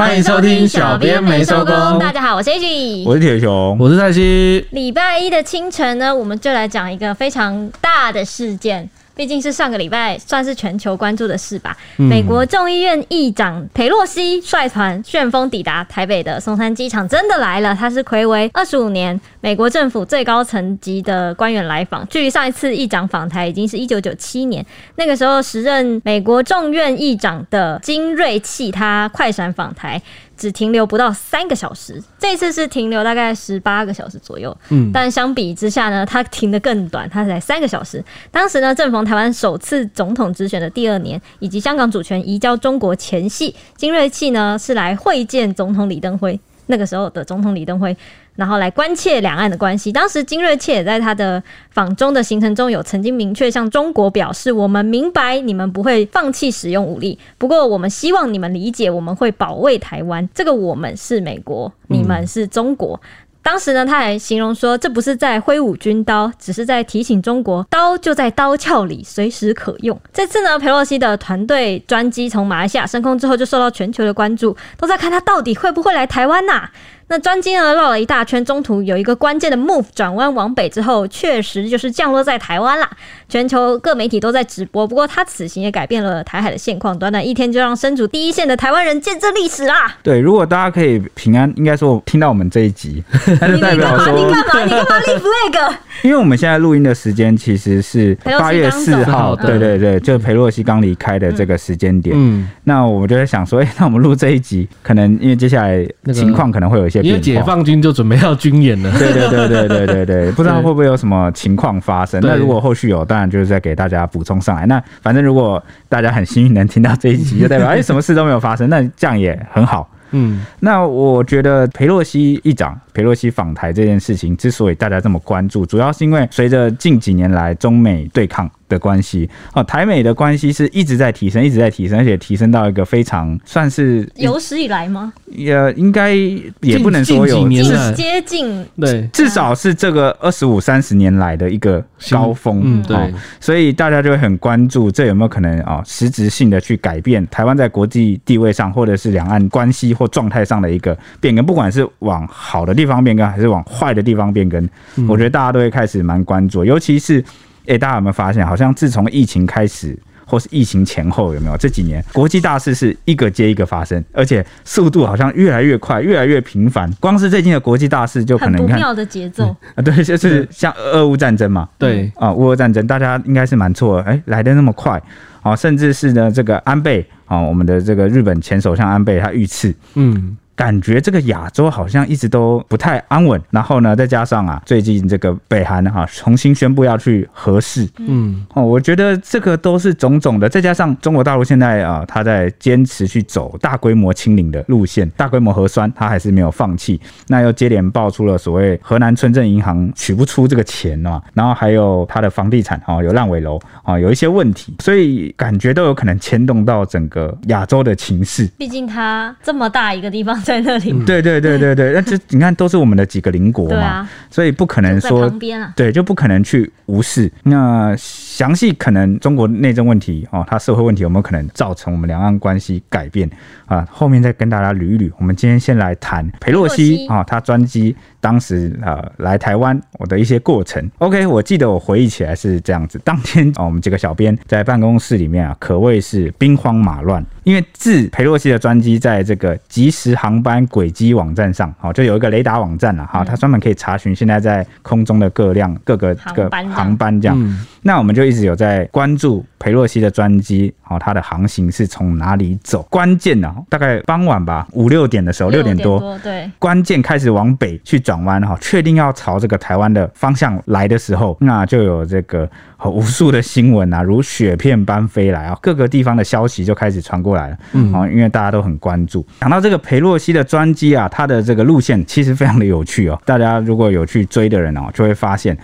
欢迎收听小编没收工。大家好，我是 AJ，我是铁雄，我是蔡西。礼拜一的清晨呢，我们就来讲一个非常大的事件。毕竟是上个礼拜算是全球关注的事吧。嗯、美国众议院议长佩洛西率团旋风抵达台北的松山机场，真的来了。他是魁违二十五年美国政府最高层级的官员来访，距离上一次议长访台已经是一九九七年。那个时候时任美国众院议长的金瑞气，他快闪访台。只停留不到三个小时，这次是停留大概十八个小时左右。嗯，但相比之下呢，它停的更短，它才三个小时。当时呢，正逢台湾首次总统直选的第二年，以及香港主权移交中国前夕，金瑞气呢是来会见总统李登辉。那个时候的总统李登辉。然后来关切两岸的关系。当时金瑞切也在他的访中的行程中有曾经明确向中国表示：“我们明白你们不会放弃使用武力，不过我们希望你们理解，我们会保卫台湾。这个我们是美国，你们是中国。”。当时呢，他还形容说：“这不是在挥舞军刀，只是在提醒中国，刀就在刀鞘里，随时可用。”这次呢，佩洛西的团队专机从马来西亚升空之后，就受到全球的关注，都在看他到底会不会来台湾呐、那专机呢，绕了一大圈，中途有一个关键的 move 转弯往北之后，确实就是降落在台湾啦。全球各媒体都在直播，不过他此行也改变了台海的现况，短短一天就让身处第一线的台湾人见证历史啦。对，如果大家可以平安，应该说听到我们这一集，那 就 代表说你干嘛？你干嘛立 flag？因为我们现在录音的时间其实是八月四号，对对对，就裴洛西刚离开的这个时间点。嗯，那我就在想说，哎，那我们录这一集，可能因为接下来情况可能会有一些。因为解放军就准备要军演了，对对对对对对对，不知道会不会有什么情况发生。那如果后续有，当然就是再给大家补充上来。那反正如果大家很幸运能听到这一集，就代表哎，什么事都没有发生，那这样也很好。嗯，那我觉得裴洛西议长、裴洛西访台这件事情之所以大家这么关注，主要是因为随着近几年来中美对抗。的关系哦，台美的关系是一直在提升，一直在提升，而且提升到一个非常算是有史以来吗？也应该也不能说有，是接近对，至少是这个二十五三十年来的一个高峰。嗯，对，所以大家就会很关注这有没有可能啊，实质性的去改变台湾在国际地位上，或者是两岸关系或状态上的一个变更，不管是往好的地方变更，还是往坏的地方变更，我觉得大家都会开始蛮关注，尤其是。哎，大家有没有发现，好像自从疫情开始，或是疫情前后，有没有？这几年国际大事是一个接一个发生，而且速度好像越来越快，越来越频繁。光是最近的国际大事，就可能很不妙的节奏。啊，对，就是像俄乌战争嘛，对。啊，乌俄战争，大家应该是蛮错，哎，来的那么快。啊，甚至是呢，这个安倍啊，我们的这个日本前首相安倍他遇刺，嗯。感觉这个亚洲好像一直都不太安稳，然后呢，再加上啊，最近这个北韩哈重新宣布要去核试，嗯，哦，我觉得这个都是种种的，再加上中国大陆现在啊，他在坚持去走大规模清零的路线，大规模核酸他还是没有放弃，那又接连爆出了所谓河南村镇银行取不出这个钱啊，然后还有他的房地产啊有烂尾楼啊有一些问题，所以感觉都有可能牵动到整个亚洲的情势。毕竟它这么大一个地方。在那里，对对对对对，那这你看都是我们的几个邻国嘛，所以不可能说，对，就不可能去无视。那详细可能中国内政问题哦，它社会问题有没有可能造成我们两岸关系改变啊？后面再跟大家捋一捋。我们今天先来谈裴洛西啊，他专机当时啊来台湾我的一些过程。OK，我记得我回忆起来是这样子，当天啊我们几个小编在办公室里面啊，可谓是兵荒马乱，因为自裴洛西的专机在这个即时航班轨迹网站上，好就有一个雷达网站了哈，它专门可以查询现在在空中的各辆各个这个航班这样。那我们就一直有在关注裴洛西的专机，好，它的航行是从哪里走？关键呢，大概傍晚吧，五六点的时候，六点多，对，关键开始往北去转弯哈，确定要朝这个台湾的方向来的时候，那就有这个无数的新闻啊，如雪片般飞来啊，各个地方的消息就开始传过来了，嗯，因为大家都很关注。讲到这个裴洛西的专机啊，它的这个路线其实非常的有趣哦，大家如果有去追的人哦，就会发现。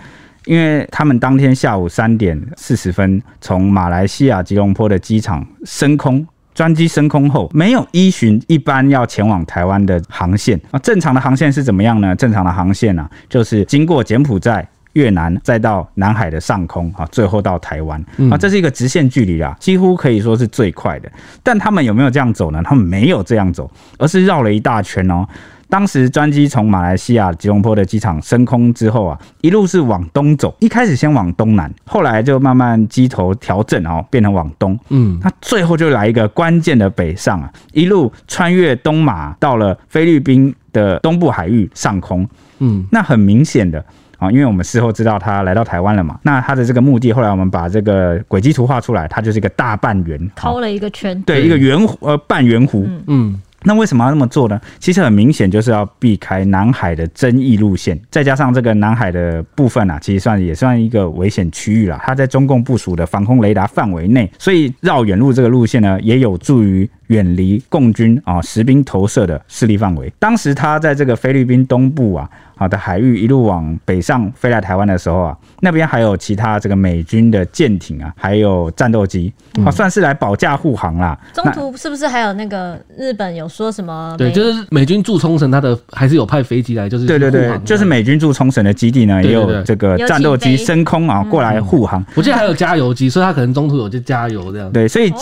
因为他们当天下午三点四十分从马来西亚吉隆坡的机场升空，专机升空后没有依循一般要前往台湾的航线啊。正常的航线是怎么样呢？正常的航线啊，就是经过柬埔寨。越南，再到南海的上空啊，最后到台湾啊，这是一个直线距离啊，几乎可以说是最快的。但他们有没有这样走呢？他们没有这样走，而是绕了一大圈哦。当时专机从马来西亚吉隆坡的机场升空之后啊，一路是往东走，一开始先往东南，后来就慢慢机头调整哦，变成往东。嗯，那最后就来一个关键的北上啊，一路穿越东马，到了菲律宾的东部海域上空。嗯，那很明显的啊，因为我们事后知道他来到台湾了嘛，那他的这个目的，后来我们把这个轨迹图画出来，它就是一个大半圆，掏了一个圈，对，一个圆呃半圆弧，嗯。那为什么要那么做呢？其实很明显就是要避开南海的争议路线，再加上这个南海的部分啊，其实算也算一个危险区域了。它在中共部署的防空雷达范围内，所以绕远路这个路线呢，也有助于远离共军啊实兵投射的势力范围。当时他在这个菲律宾东部啊。好的海域一路往北上飞来台湾的时候啊，那边还有其他这个美军的舰艇啊，还有战斗机，啊，算是来保驾护航啦。中途是不是还有那个日本有说什么？对，就是美军驻冲绳，他的还是有派飞机来，就是对对对，就是美军驻冲绳的基地呢，也有这个战斗机升空啊过来护航。我记得还有加油机，所以他可能中途有就加油这样。对，所以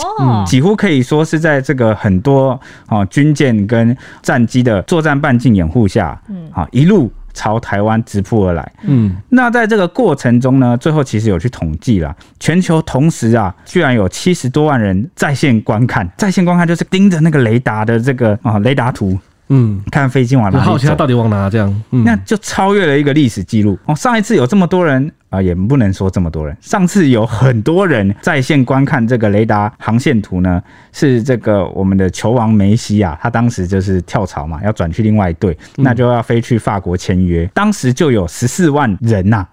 几乎可以说是在这个很多啊军舰跟战机的作战半径掩护下，嗯，啊一路。朝台湾直扑而来，嗯，那在这个过程中呢，最后其实有去统计了，全球同时啊，居然有七十多万人在线观看，在线观看就是盯着那个雷达的这个啊雷达图。嗯，看飞机往哪里走，好奇他到底往哪这样，嗯，那就超越了一个历史记录。哦。上一次有这么多人啊，也不能说这么多人，上次有很多人在线观看这个雷达航线图呢，是这个我们的球王梅西啊，他当时就是跳槽嘛，要转去另外一队，那就要飞去法国签约，当时就有十四万人呐，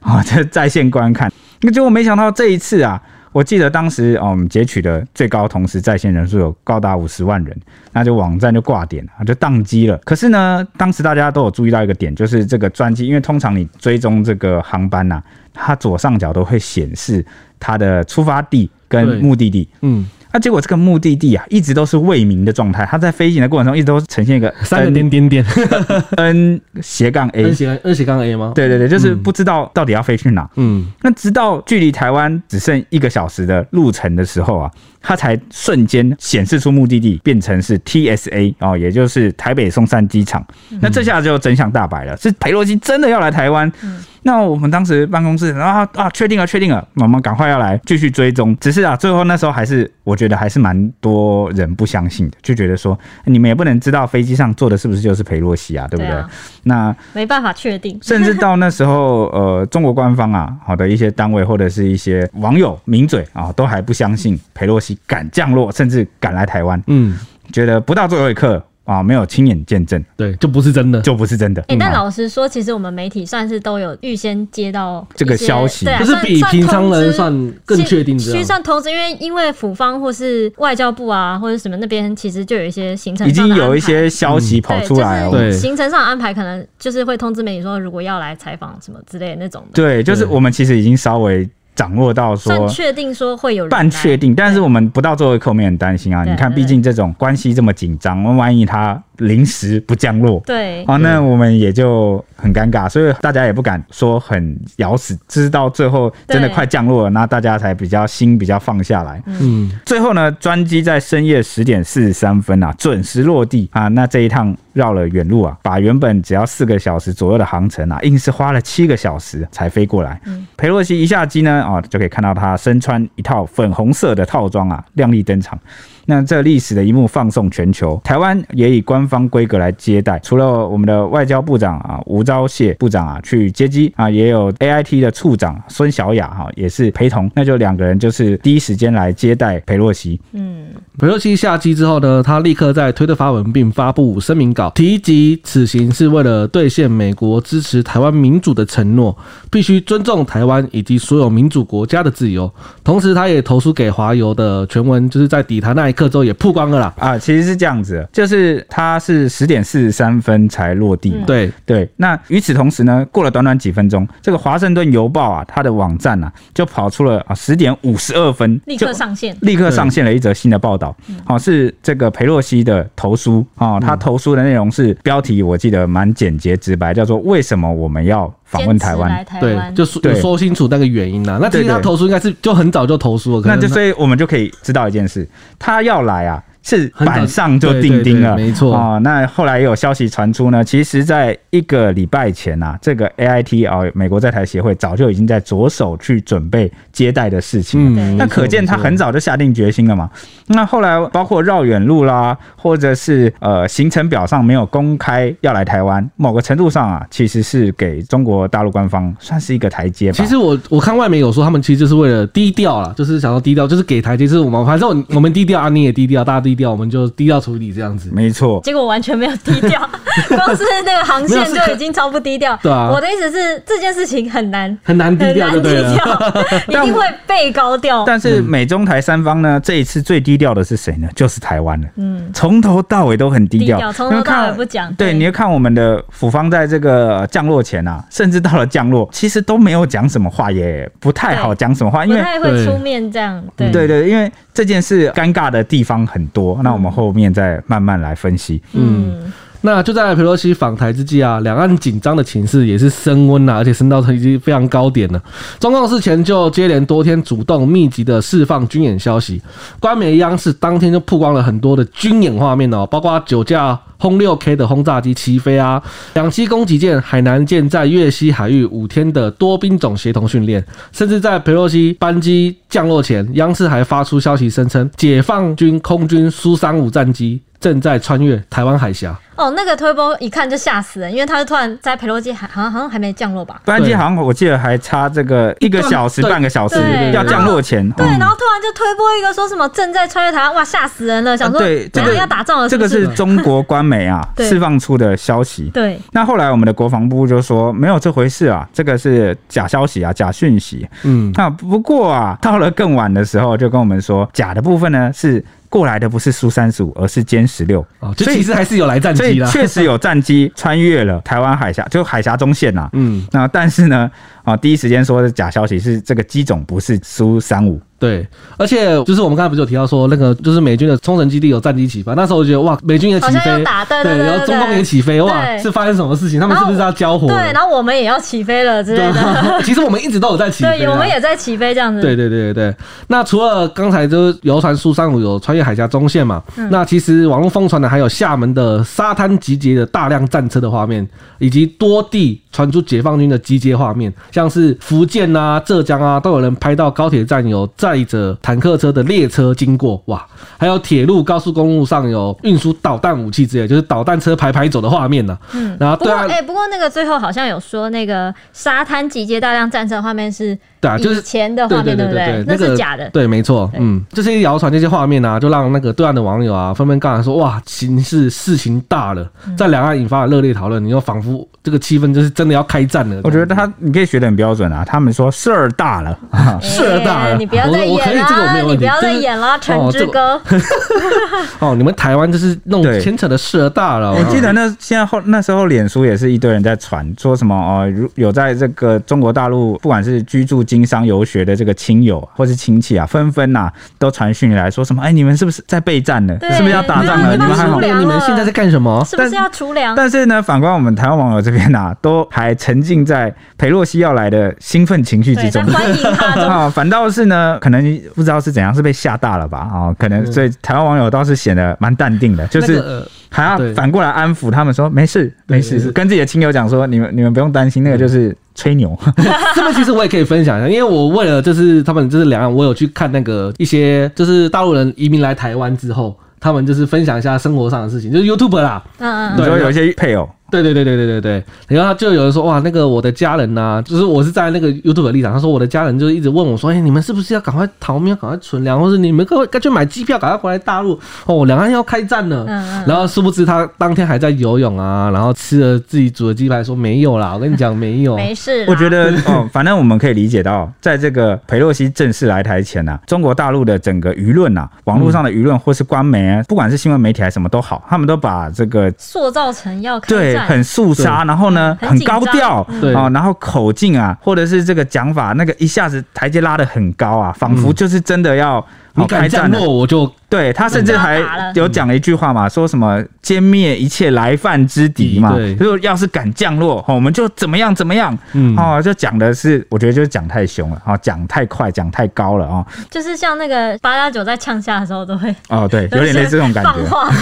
啊，这在线观看，那结果没想到这一次啊。我记得当时哦，我们截取的最高同时在线人数有高达五十万人，那就网站就挂点了，就宕机了。可是呢，当时大家都有注意到一个点，就是这个专机，因为通常你追踪这个航班呐、啊，它左上角都会显示它的出发地跟目的地，嗯。那、啊、结果这个目的地啊，一直都是未明的状态。它在飞行的过程中，一直都呈现一个三个点点点，N 斜杠 A，N 斜 N 斜杠 A 吗？对对对，就是不知道到底要飞去哪。嗯，那直到距离台湾只剩一个小时的路程的时候啊，它才瞬间显示出目的地变成是 TSA 哦，也就是台北松山机场。嗯、那这下就真相大白了，是裴洛西真的要来台湾。嗯那我们当时办公室啊啊，确定了，确定了，我们赶快要来继续追踪。只是啊，最后那时候还是我觉得还是蛮多人不相信的，就觉得说你们也不能知道飞机上坐的是不是就是裴洛西啊，对不对？那没办法确定。甚至到那时候，呃，中国官方啊，好的一些单位或者是一些网友名嘴啊，都还不相信裴洛西敢降落，甚至敢来台湾。嗯，觉得不到最后一刻。啊，没有亲眼见证，对，就不是真的，就不是真的。哎、欸，但老实说，其实我们媒体算是都有预先接到这个消息，对、啊，就是比平常人算更确定的。其实算通知，因为因为府方或是外交部啊，或者什么那边，其实就有一些行程，已经有一些消息跑出来了。对，行程上安排可能就是会通知媒体说，如果要来采访什么之类的那种的。对，就是我们其实已经稍微。掌握到说，确定说会有人半确定，但是我们不到最后一刻，我们很担心啊。你看，毕竟这种关系这么紧张，万一他临时不降落，对，啊，那我们也就很尴尬，所以大家也不敢说很咬死，直到最后真的快降落了，那大家才比较心比较放下来。嗯，最后呢，专机在深夜十点四十三分啊，准时落地啊，那这一趟绕了远路啊，把原本只要四个小时左右的航程啊，硬是花了七个小时才飞过来。嗯，裴洛西一下机呢。啊，就可以看到他身穿一套粉红色的套装啊，亮丽登场。那这历史的一幕放送全球，台湾也以官方规格来接待。除了我们的外交部长啊吴钊燮部长啊去接机啊，也有 AIT 的处长孙小雅哈也是陪同。那就两个人就是第一时间来接待裴洛西。嗯，裴洛西下机之后呢，他立刻在推特发文并发布声明稿，提及此行是为了兑现美国支持台湾民主的承诺，必须尊重台湾以及所有民主国家的自由。同时，他也投书给华邮的全文，就是在抵达那一刻。之后也曝光了啦啊，其实是这样子，就是他是十点四十三分才落地，嗯、对对。那与此同时呢，过了短短几分钟，这个华盛顿邮报啊，它的网站啊，就跑出了啊十点五十二分，立刻上线，立刻上线了一则新的报道。好，是这个裴洛西的投书啊，他投书的内容是标题，我记得蛮简洁直白，叫做“为什么我们要”。访问台湾，对，就说说清楚那个原因啊。那其实他投诉应该是就很早就投诉了，那就所以我们就可以知道一件事，他要来啊。是板上就钉钉了，没错啊。那后来也有消息传出呢，其实在一个礼拜前、啊，这个 AIT 啊，美国在台协会早就已经在着手去准备接待的事情。嗯，那可见他很早就下定决心了嘛。那后来包括绕远路啦，或者是呃行程表上没有公开要来台湾，某个程度上啊，其实是给中国大陆官方算是一个台阶吧。其实我我看外媒有说，他们其实就是为了低调啦，就是想要低调，就是给台阶，就是我们反正我我们低调啊，你也低调，大家低。调，我们就低调处理这样子，没错。结果完全没有低调，光是那个航线就已经超不低调。对啊，我的意思是这件事情很难很难低调，很难低调，一定会被高调。但是美中台三方呢，这一次最低调的是谁呢？就是台湾了。嗯，从头到尾都很低调，从头到尾不讲。对，你要看我们的府方在这个降落前啊，甚至到了降落，其实都没有讲什么话，也不太好讲什么话，因为不太会出面这样。对对对，因为这件事尴尬的地方很多。那我们后面再慢慢来分析。嗯，那就在裴洛西访台之际啊，两岸紧张的情势也是升温了，而且升到已经非常高点了。中共事前就接连多天主动密集的释放军演消息，官媒央视当天就曝光了很多的军演画面哦，包括九架轰六 K 的轰炸机起飞啊，两栖攻击舰海南舰在越西海域五天的多兵种协同训练，甚至在裴洛西班机降落前，央视还发出消息声称，解放军空军苏三五战机正在穿越台湾海峡。哦，那个推波一看就吓死人，因为他是突然在裴洛基还好像好像还没降落吧？班机好像我记得还差这个一个小时半个小时要降落前，对，然后突然就推波一个说什么正在穿越台湾，哇，吓死人了！想说对，这个要打仗了，这个是中国官媒啊 释放出的消息。对，那后来我们的国防部就说没有这回事啊，这个是假消息啊，假讯息。嗯，那不过啊，到了更晚的时候就跟我们说，假的部分呢是。过来的不是苏三十五，而是歼十六。哦，就其实还是有来战机的，确实有战机穿越了台湾海峡，就海峡中线呐。嗯，那但是呢，啊，第一时间说的假消息是这个机种不是苏三五。对，而且就是我们刚才不是有提到说那个就是美军的冲绳基地有战机起飞，那时候我觉得哇，美军也起飞，打对，然后中共也起飞，哇，是发生什么事情？他们是不是要交火？对，然后我们也要起飞了之类的。其实我们一直都有在起飞，对，我们也在起飞这样子。对对对对，那除了刚才就是游船苏三五有穿越海峡中线嘛，那其实网络疯传的还有厦门的沙滩集结的大量战车的画面，以及多地传出解放军的集结画面，像是福建啊、浙江啊，都有人拍到高铁站有载着坦克车的列车经过，哇，还有铁路、高速公路上有运输导弹武器之类，就是导弹车排排走的画面呢。嗯，然后对啊，哎，不过那个最后好像有说那个沙滩集结大量战车画面是。对啊，就是以前的画面，对不对？那是假的。对，没错。嗯，这些谣传这些画面啊，就让那个对岸的网友啊纷纷告诉说：“哇，形势事情大了，在两岸引发了热烈讨论。”你又仿佛这个气氛就是真的要开战了。我觉得他你可以学的很标准啊。他们说事儿大了，事儿大了，你不要再演了，你不要再演了，陈志哥。哦，你们台湾就是弄牵扯的事儿大了。我记得那现在后那时候，脸书也是一堆人在传说什么哦，如有在这个中国大陆，不管是居住。经商游学的这个亲友或是亲戚啊，纷纷呐都传讯来说什么？哎，你们是不是在备战呢？是不是要打仗了？你们还好？你们现在在干什么？是不是要储粮？但是呢，反观我们台湾网友这边呐，都还沉浸在裴洛西要来的兴奋情绪之中，欢迎他 啊！反倒是呢，可能不知道是怎样，是被吓大了吧？啊，可能所以台湾网友倒是显得蛮淡定的，就是还要反过来安抚他们说没事没事，跟自己的亲友讲说，你们你们不用担心，那个就是。吹牛，这边其实我也可以分享一下，因为我为了就是他们就是两岸，我有去看那个一些就是大陆人移民来台湾之后，他们就是分享一下生活上的事情，就是 YouTube 啦，嗯嗯，对，有一些配偶。对对对对对对对，然后就有人说哇，那个我的家人呐、啊，就是我是在那个 YouTube 的立场，他说我的家人就一直问我说，哎，你们是不是要赶快逃命，赶快存粮，或是你们赶快赶去买机票，赶快回来大陆哦，两岸要开战了。嗯嗯。然后殊不知他当天还在游泳啊，然后吃了自己煮的鸡排，说没有啦，我跟你讲没有，没事。我觉得哦，反正我们可以理解到，在这个佩洛西正式来台前呐、啊，中国大陆的整个舆论呐，网络上的舆论或是官媒啊，不管是新闻媒体还是什么都好，他们都把这个塑造成要开战，对，很肃杀。然后呢，很高调，对。啊，然后口径啊，或者是这个讲法，那个一下子台阶拉得很高啊，仿佛就是真的要你敢降落我就。对，他甚至还有讲了一句话嘛，说什么歼灭一切来犯之敌嘛，如果要是敢降落，我们就怎么样怎么样，嗯，哦，就讲的是，我觉得就是讲太凶了，哦，讲太快，讲太高了哦，就是像那个八加九在呛下的时候都会，哦，对，有点类似这种感觉，放话，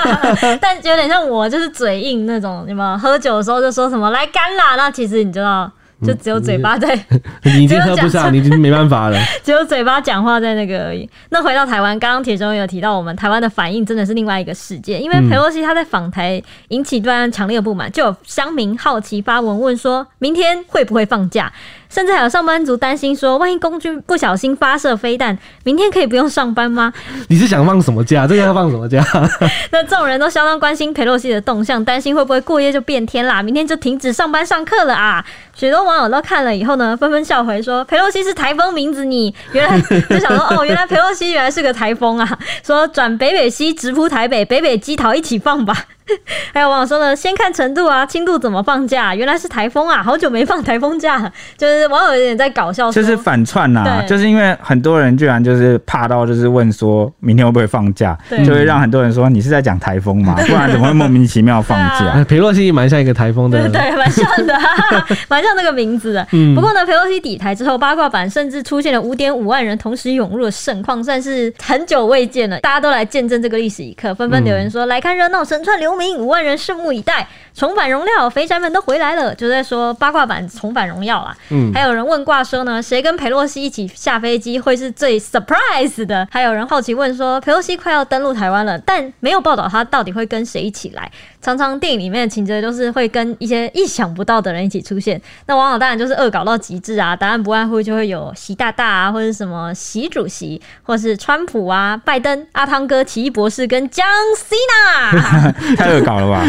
但有点像我就是嘴硬那种，你们喝酒的时候就说什么来干啦，那其实你知道。就只有嘴巴在，你已经喝不上，你已经没办法了。只有嘴巴讲话在那个而已。那回到台湾，刚刚铁中有提到，我们台湾的反应真的是另外一个世界。因为裴洛西他在访台引起对岸强烈的不满，就有乡民好奇发文问说，明天会不会放假？甚至还有上班族担心说，万一共军不小心发射飞弹，明天可以不用上班吗？你是想放什么假？这个要放什么假？那这种人都相当关心佩洛西的动向，担心会不会过夜就变天啦，明天就停止上班上课了啊！许多网友都看了以后呢，纷纷笑回说：“佩洛西是台风名字你，你原来就想说哦，原来佩洛西原来是个台风啊！说转北北西直扑台北，北北机逃一起放吧。” 还有网友说呢，先看程度啊，轻度怎么放假？原来是台风啊，好久没放台风假，就是网友有点在搞笑，就是反串呐、啊，就是因为很多人居然就是怕到就是问说明天会不会放假，就会让很多人说你是在讲台风吗？不然怎么会莫名其妙放假？裴洛西蛮像一个台风的，对，对，蛮像的，蛮像那个名字的。不过呢，裴洛西底台之后，八卦版甚至出现了五点五万人同时涌入的盛况，算是很久未见了。大家都来见证这个历史一刻，纷纷留言说、嗯、来看热闹，神串流。五万人拭目以待，重返荣耀，肥宅们都回来了，就在说八卦版重返荣耀啦。嗯，还有人问卦说呢，谁跟佩洛西一起下飞机会是最 surprise 的？还有人好奇问说，佩洛西快要登陆台湾了，但没有报道他到底会跟谁一起来。常常电影里面的情节都是会跟一些意想不到的人一起出现，那往往当然就是恶搞到极致啊！答案不外乎就会有习大大啊，或者什么习主席，或是川普啊、拜登、阿汤哥、奇异博士跟江西娜，太恶搞了吧？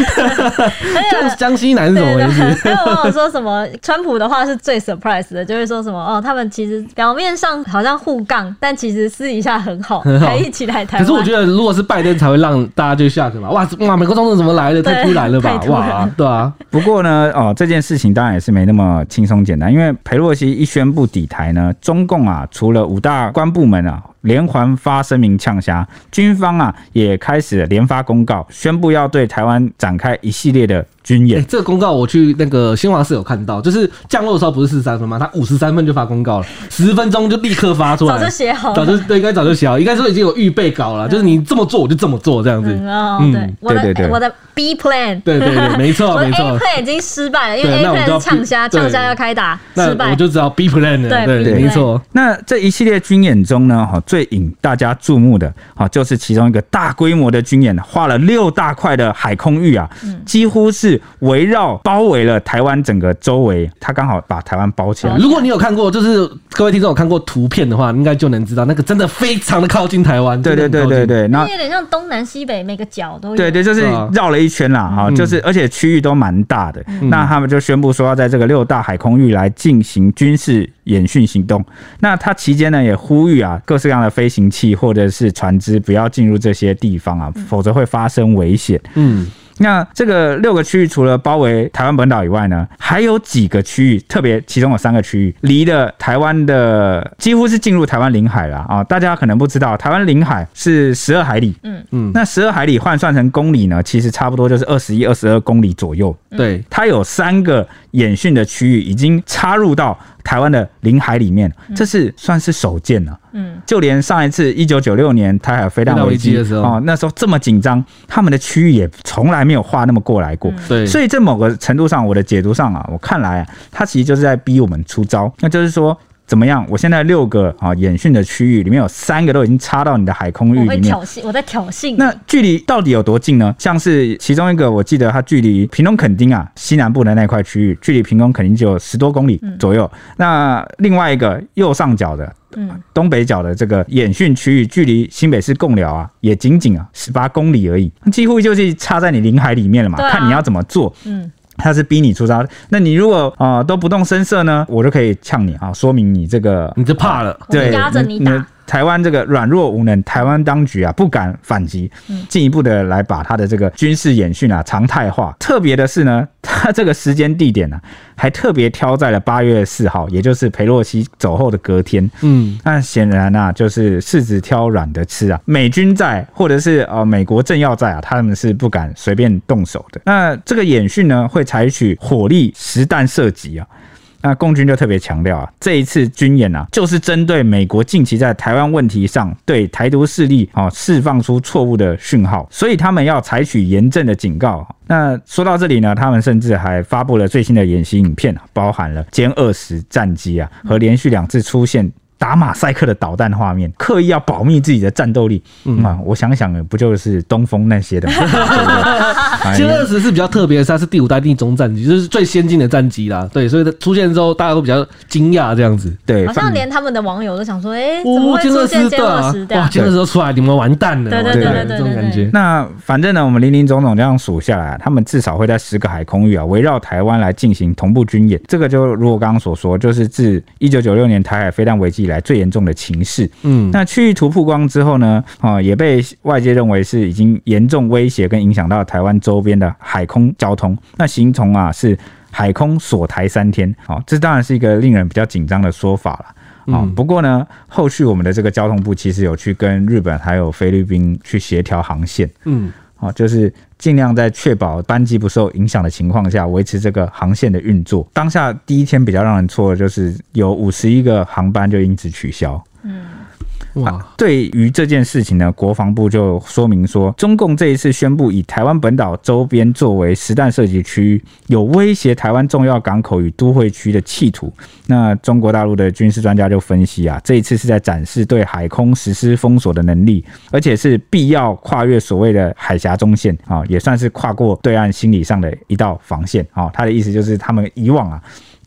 江江西男是什么意思？还有网友说什么川普的话是最 surprise 的，就会说什么哦，他们其实表面上好像互杠，但其实私底下很好，很好还一起来台湾。可是我觉得如果是拜登才会让大家就下去嘛！哇哇，美国总统怎么来了？太突然了吧！哇，对啊。不过呢，哦，这件事情当然也是没那么轻松简单，因为裴洛西一宣布抵台呢，中共啊，除了五大官部门啊。连环发声明呛虾，军方啊也开始连发公告，宣布要对台湾展开一系列的军演。欸，这个公告我去那个新华社有看到，就是降落的时候不是四十三分吗？他五十三分就发公告了，十分钟就立刻发出来，早就写好了，早就对，应该早就写好，应该说已经有预备稿了，就是你这么做我就这么做这样子。嗯，对，对对对，我的 B plan，对对对，没错没错。A plan 已经失败了，因为 A plan 呛虾，呛虾要开打，失败，我就知道 B plan 了。对对，没错。那这一系列军演中呢，哈，最引大家注目的啊，就是其中一个大规模的军演，画了六大块的海空域啊，几乎是围绕包围了台湾整个周围，它刚好把台湾包起来。如果你有看过，就是各位听众有看过图片的话，应该就能知道那个真的非常的靠近台湾。对对对对对，那有点像东南西北每个角都有。对对，就是绕了一圈啦，哈，就是而且区域都蛮大的。那他们就宣布说要在这个六大海空域来进行军事演训行动。那他期间呢也呼吁啊，各式各样的飞行器。或者是船只不要进入这些地方啊，否则会发生危险。嗯。那这个六个区域除了包围台湾本岛以外呢，还有几个区域，特别其中有三个区域离的台湾的几乎是进入台湾领海了啊！大家可能不知道，台湾领海是十二海里，嗯嗯，那十二海里换算成公里呢，其实差不多就是二十一、二十二公里左右。对，它有三个演训的区域已经插入到台湾的领海里面，这是算是首见了。嗯，就连上一次一九九六年台海飞弹危机的时候，哦，那时候这么紧张，他们的区域也从来没有划那么过来过。对，所以在某个程度上，我的解读上啊，我看来啊，他其实就是在逼我们出招，那就是说。怎么样？我现在六个啊演训的区域里面有三个都已经插到你的海空域里面。挑衅，我在挑衅。那距离到底有多近呢？像是其中一个，我记得它距离屏东垦丁啊西南部的那块区域，距离屏东垦丁就有十多公里左右。嗯、那另外一个右上角的，嗯，东北角的这个演训区域，距离新北市贡寮啊，也仅仅啊十八公里而已，几乎就是插在你领海里面了嘛。啊、看你要怎么做，嗯。他是逼你出招，那你如果啊都不动声色呢，我就可以呛你啊，说明你这个你就怕了，对，压着你打。台湾这个软弱无能，台湾当局啊不敢反击，进一步的来把他的这个军事演训啊常态化。特别的是呢，他这个时间地点呢、啊，还特别挑在了八月四号，也就是裴洛西走后的隔天。嗯，那显然啊，就是柿子挑软的吃啊。美军在，或者是呃美国政要在啊，他们是不敢随便动手的。那这个演训呢，会采取火力实弹射击啊。那共军就特别强调啊，这一次军演啊，就是针对美国近期在台湾问题上对台独势力啊释放出错误的讯号，所以他们要采取严正的警告。那说到这里呢，他们甚至还发布了最新的演习影片，包含了歼二十战机啊和连续两次出现。打马赛克的导弹画面，刻意要保密自己的战斗力，嗯啊，我想想，不就是东风那些的吗？歼二十是比较特别的，它是第五代地中战机，就是最先进的战机啦。对，所以它出现之后，大家都比较惊讶这样子。对，好像连他们的网友都想说，哎、欸，怎么会出现歼二十？哇，歼二十出来，你们完蛋了。对对对对对，对，这种感觉。那反正呢，我们林林总总这样数下来，他们至少会在十个海空域啊，围绕台湾来进行同步军演。这个就如我刚刚所说，就是自一九九六年台海飞弹危机以来最严重的情势，嗯，那区域图曝光之后呢，啊，也被外界认为是已经严重威胁跟影响到台湾周边的海空交通，那行从啊是海空锁台三天，啊，这当然是一个令人比较紧张的说法了，啊，不过呢，后续我们的这个交通部其实有去跟日本还有菲律宾去协调航线，嗯，啊，就是尽量在确保班机不受影响的情况下，维持这个航线的运作。当下第一天比较让人错的就是有五十一个航班就因此取消。嗯。啊，对于这件事情呢，国防部就说明说，中共这一次宣布以台湾本岛周边作为实弹射击区域，有威胁台湾重要港口与都会区的企图。那中国大陆的军事专家就分析啊，这一次是在展示对海空实施封锁的能力，而且是必要跨越所谓的海峡中线啊，也算是跨过对岸心理上的一道防线啊。他的意思就是，他们以往啊。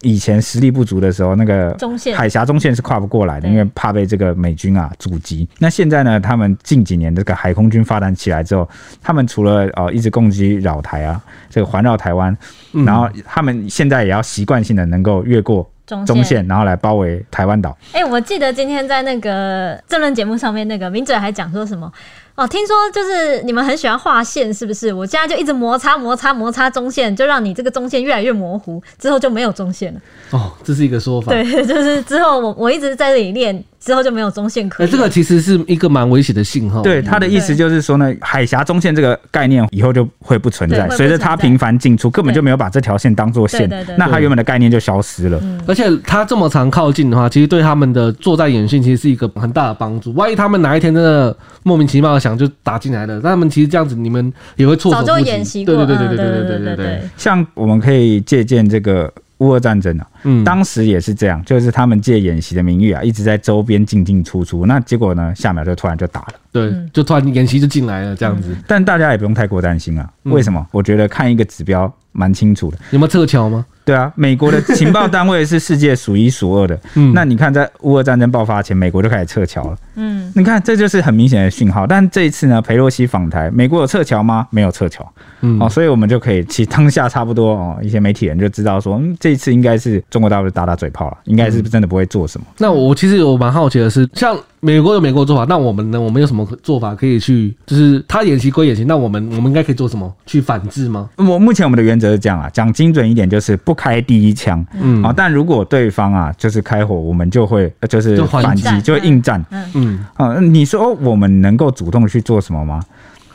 以前实力不足的时候，那个海峡中线是跨不过来的，因为怕被这个美军啊阻击。那现在呢，他们近几年这个海空军发展起来之后，他们除了呃一直攻击扰台啊，这个环绕台湾，然后他们现在也要习惯性的能够越过中线，然后来包围台湾岛。哎，我记得今天在那个政论节目上面，那个名嘴还讲说什么？哦，听说就是你们很喜欢画线，是不是？我现在就一直摩擦、摩擦、摩擦中线，就让你这个中线越来越模糊，之后就没有中线了。哦，这是一个说法。对，就是之后我我一直在这里练。之后就没有中线可以。这个其实是一个蛮危险的信号。对，他的意思就是说呢，海峡中线这个概念以后就会不存在，随着它频繁进出，根本就没有把这条线当做线，那它原本的概念就消失了。而且它这么长靠近的话，其实对他们的作战演训其实是一个很大的帮助。万一他们哪一天真的莫名其妙的想就打进来了，那他们其实这样子你们也会措手不及。早就演习过。对对对对对对对对对。像我们可以借鉴这个。乌俄战争啊，嗯，当时也是这样，就是他们借演习的名义啊，一直在周边进进出出，那结果呢，下秒就突然就打了，对，就突然演习就进来了这样子。嗯，但大家也不用太过担心啊，为什么？嗯，我觉得看一个指标蛮清楚的，有没有撤侨吗？对啊，美国的 情报单位是世界数一数二的。嗯，那你看，在乌俄战争爆发前，美国就开始撤侨了。嗯，你看，这就是很明显的讯号。但这一次呢，裴洛西访台，美国有撤侨吗？没有撤侨。嗯，哦，所以我们就可以，其当下差不多哦，一些媒体人就知道说，嗯，这一次应该是中国大陆打打嘴炮了，应该是真的不会做什么。嗯，那我其实我蛮好奇的是，像。美国有美国做法，那我们呢？我们有什么做法可以去？就是他演习归演习，那我们我们应该可以做什么去反制吗？我目前我们的原则是这样啊，讲精准一点就是不开第一枪，嗯啊，但如果对方啊就是开火，我们就会就是反击，就会应战，嗯嗯啊，你说我们能够主动去做什么吗？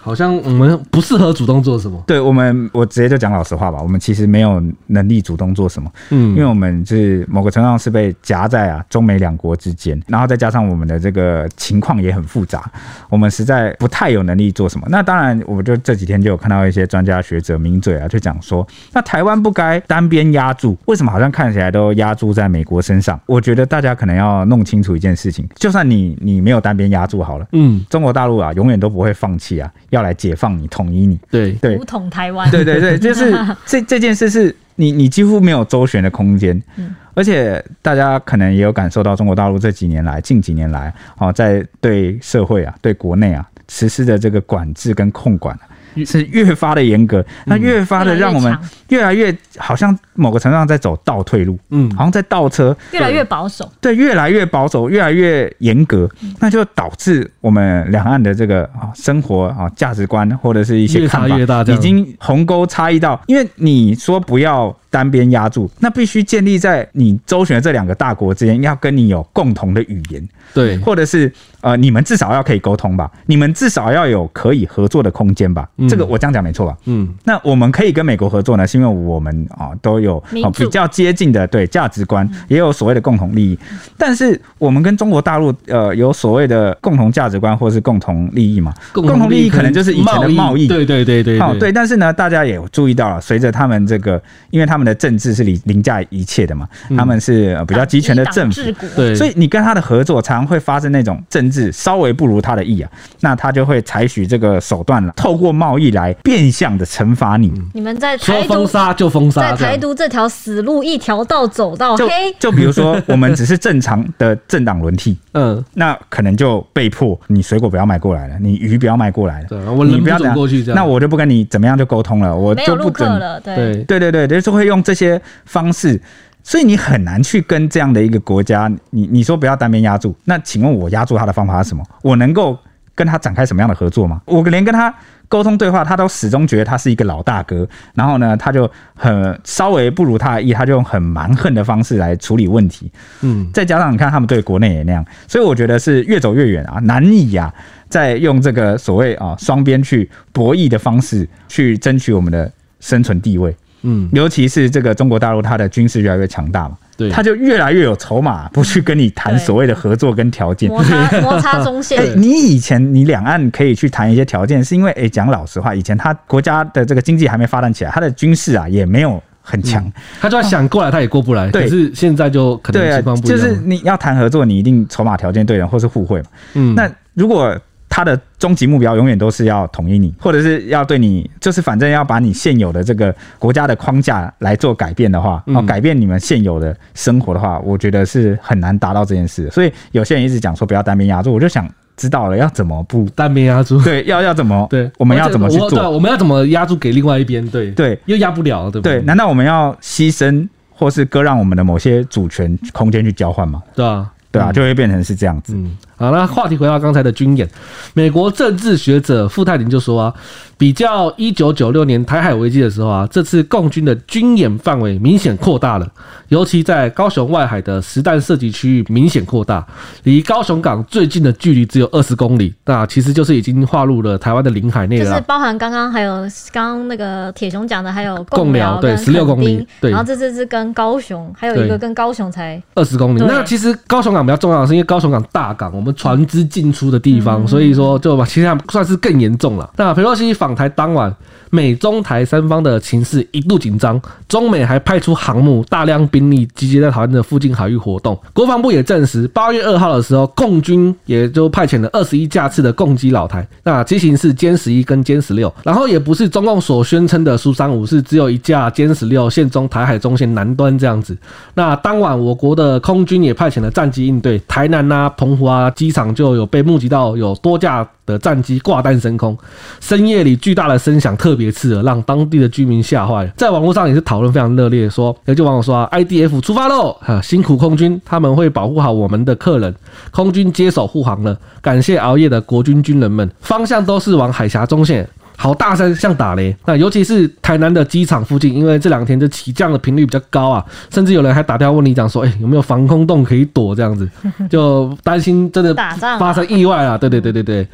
好像我们不适合主动做什么？对我们，我直接就讲老实话吧。我们其实没有能力主动做什么，嗯，因为我们是某个程度上是被夹在啊中美两国之间，然后再加上我们的这个情况也很复杂，我们实在不太有能力做什么。那当然，我就这几天就有看到一些专家学者名嘴啊，就讲说，那台湾不该单边压住，为什么好像看起来都压住在美国身上？我觉得大家可能要弄清楚一件事情，就算你你没有单边压住好了，嗯，中国大陆啊永远都不会放弃啊。要来解放你，统一你，对。对，武统台湾，对对对，就是这这件事是你你几乎没有周旋的空间，嗯，而且大家可能也有感受到中国大陆这几年来，近几年来，哦，在对社会啊，对国内啊实施的这个管制跟控管是越发的严格，那越发的让我们越来越好像某个程度上在走倒退路，嗯，好像在倒车，越来越保守，对，越来越保守，越来越严格，那就导致我们两岸的这个啊生活啊价值观或者是一些看法已经鸿沟差异到，因为你说不要。单边压住，那必须建立在你周旋的这两个大国之间，要跟你有共同的语言，对，或者是呃，你们至少要可以沟通吧，你们至少要有可以合作的空间吧。嗯、这个我这样讲没错吧？嗯，那我们可以跟美国合作呢，是因为我们啊都有啊比较接近的对价值观，也有所谓的共同利益。但是我们跟中国大陆呃有所谓的共同价值观或是共同利益嘛？共同利益可能就是以前的贸易，对对对对，好对。但是呢，大家也有注意到了，随着他们这个，因为他们的政治是凌凌驾一切的嘛，他们是比较集权的政府，对，所以你跟他的合作常常会发生那种政治稍微不如他的意啊，那他就会采取这个手段了，透过贸易来变相的惩罚你。你们在台独说封杀就封杀，在台独这条死路一条道走到黑，就比如说我们只是正常的政党轮替，嗯，那可能就被迫你水果不要买过来了，你鱼不要卖过来了对，你不要走过去这样，那我就不跟你怎么样就沟通了，我就不准了，对对对对，就是会用这些。方式，所以你很难去跟这样的一个国家，你你说不要单边压住，那请问我压住他的方法是什么？我能够跟他展开什么样的合作吗？我连跟他沟通对话，他都始终觉得他是一个老大哥，然后呢，他就很稍微不如他的意，他就用很蛮横的方式来处理问题。嗯，再加上你看他们对国内也那样，所以我觉得是越走越远啊，难以啊，再用这个所谓啊双边去博弈的方式去争取我们的生存地位。嗯，尤其是这个中国大陆，它的军事越来越强大嘛，对，他就越来越有筹码，不去跟你谈所谓的合作跟条件，摩擦摩擦中线。欸，你以前你两岸可以去谈一些条件，是因为哎，讲老实话，以前他国家的这个经济还没发展起来，他的军事啊也没有很强，嗯，他就要想过来他也过不来。对，可是现在就可能情况不一样，就是你要谈合作，你一定筹码条件对人或是互惠嘛。嗯，那如果。他的终极目标永远都是要统一你，或者是要对你，就是反正要把你现有的这个国家的框架来做改变的话，哦，改变你们现有的生活的话，我觉得是很难达到这件事。所以有些人一直讲说不要单边压住，我就想知道了要怎么不单边压住？对，要要怎么？对，我们要怎么去做？我们要怎么压住给另外一边？对对，又压不了，对不对？对，难道我们要牺牲或是割让我们的某些主权空间去交换吗？对啊，对啊，就会变成是这样子。嗯好，那话题回到刚才的军演，美国政治学者傅泰林就说啊，比较一九九六年台海危机的时候啊，这次共军的军演范围明显扩大了，尤其在高雄外海的实弹射击区域明显扩大，离高雄港最近的距离只有二十公里，那其实就是已经划入了台湾的领海内了。就是包含刚刚还有刚刚那个铁雄讲的，还有共寮对十六公里，对，然后这次是跟高雄，还有一个跟高雄才二十公里。那其实高雄港比较重要的是，因为高雄港大港，我们。船只进出的地方，所以说就把其实算是更严重了。那佩洛西访台当晚，美中台三方的情势一度紧张，中美还派出航母大量兵力集结在台湾的附近海域活动。国防部也证实，八月二号的时候，共军也就派遣了二十一架次的共机老台，那机型是歼十一跟歼十六，然后也不是中共所宣称的苏三五，是只有一架歼十六现中台海中线南端这样子。那当晚我国的空军也派遣了战机应对，台南啊、澎湖啊机场就有被募集到有多架。的战机挂弹升空，深夜里巨大的声响特别刺耳，让当地的居民吓坏了。在网络上也是讨论非常热烈，说有就网友说啊，IDF 出发喽，哈，辛苦空军，他们会保护好我们的客人，空军接手护航了，感谢熬夜的国军军人们，方向都是往海峡中线。好大声，像打雷。那尤其是台南的机场附近，因为这两天就起降的频率比较高啊，甚至有人还打电话问你讲说：“哎，有没有防空洞可以躲？”这样子，就担心真的发生意外啊。对对对对对。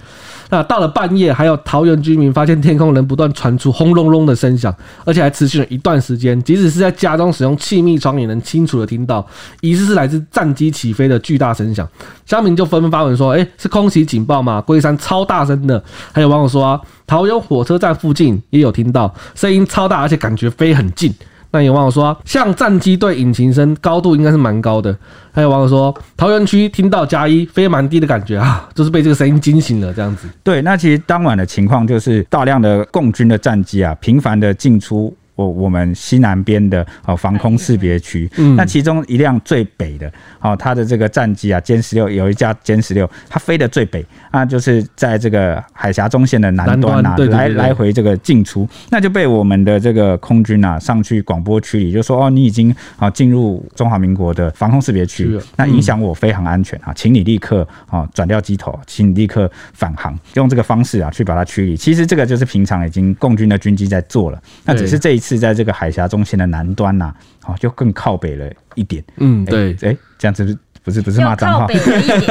那到了半夜，还有桃园居民发现天空仍不断传出轰隆隆的声响，而且还持续了一段时间。即使是在家中使用气密窗，也能清楚的听到，疑似是来自战机起飞的巨大声响。乡民就纷纷发文说：“哎，是空袭警报吗？龟山超大声的。”还有网友说啊。桃园火车站附近也有听到声音超大，而且感觉飞很近。那有网友说，像战机对引擎声高度应该是蛮高的。还有网友说，桃园区听到加一飞蛮低的感觉啊，就是被这个声音惊醒了这样子。对，那其实当晚的情况就是大量的共军的战机啊，频繁的进出我我们西南边的哦防空识别区。嗯，那其中一辆最北的哦，它的这个战机啊，歼十六有一架歼十六，它飞的最北啊，就是在这个海峡中线的南端啊，来来回这个进出，那就被我们的这个空军啊上去广播区里就说哦，你已经啊进入中华民国的防空识别区，那影响我飞航安全啊，请你立刻啊转掉机头，请你立刻返航，用这个方式啊去把它驱离。其实这个就是平常已经共军的军机在做了，那只是这一次在这个海峡中线的南端呐，啊，就更靠北了一点。嗯，对，哎、欸，这样子不是不是骂脏话，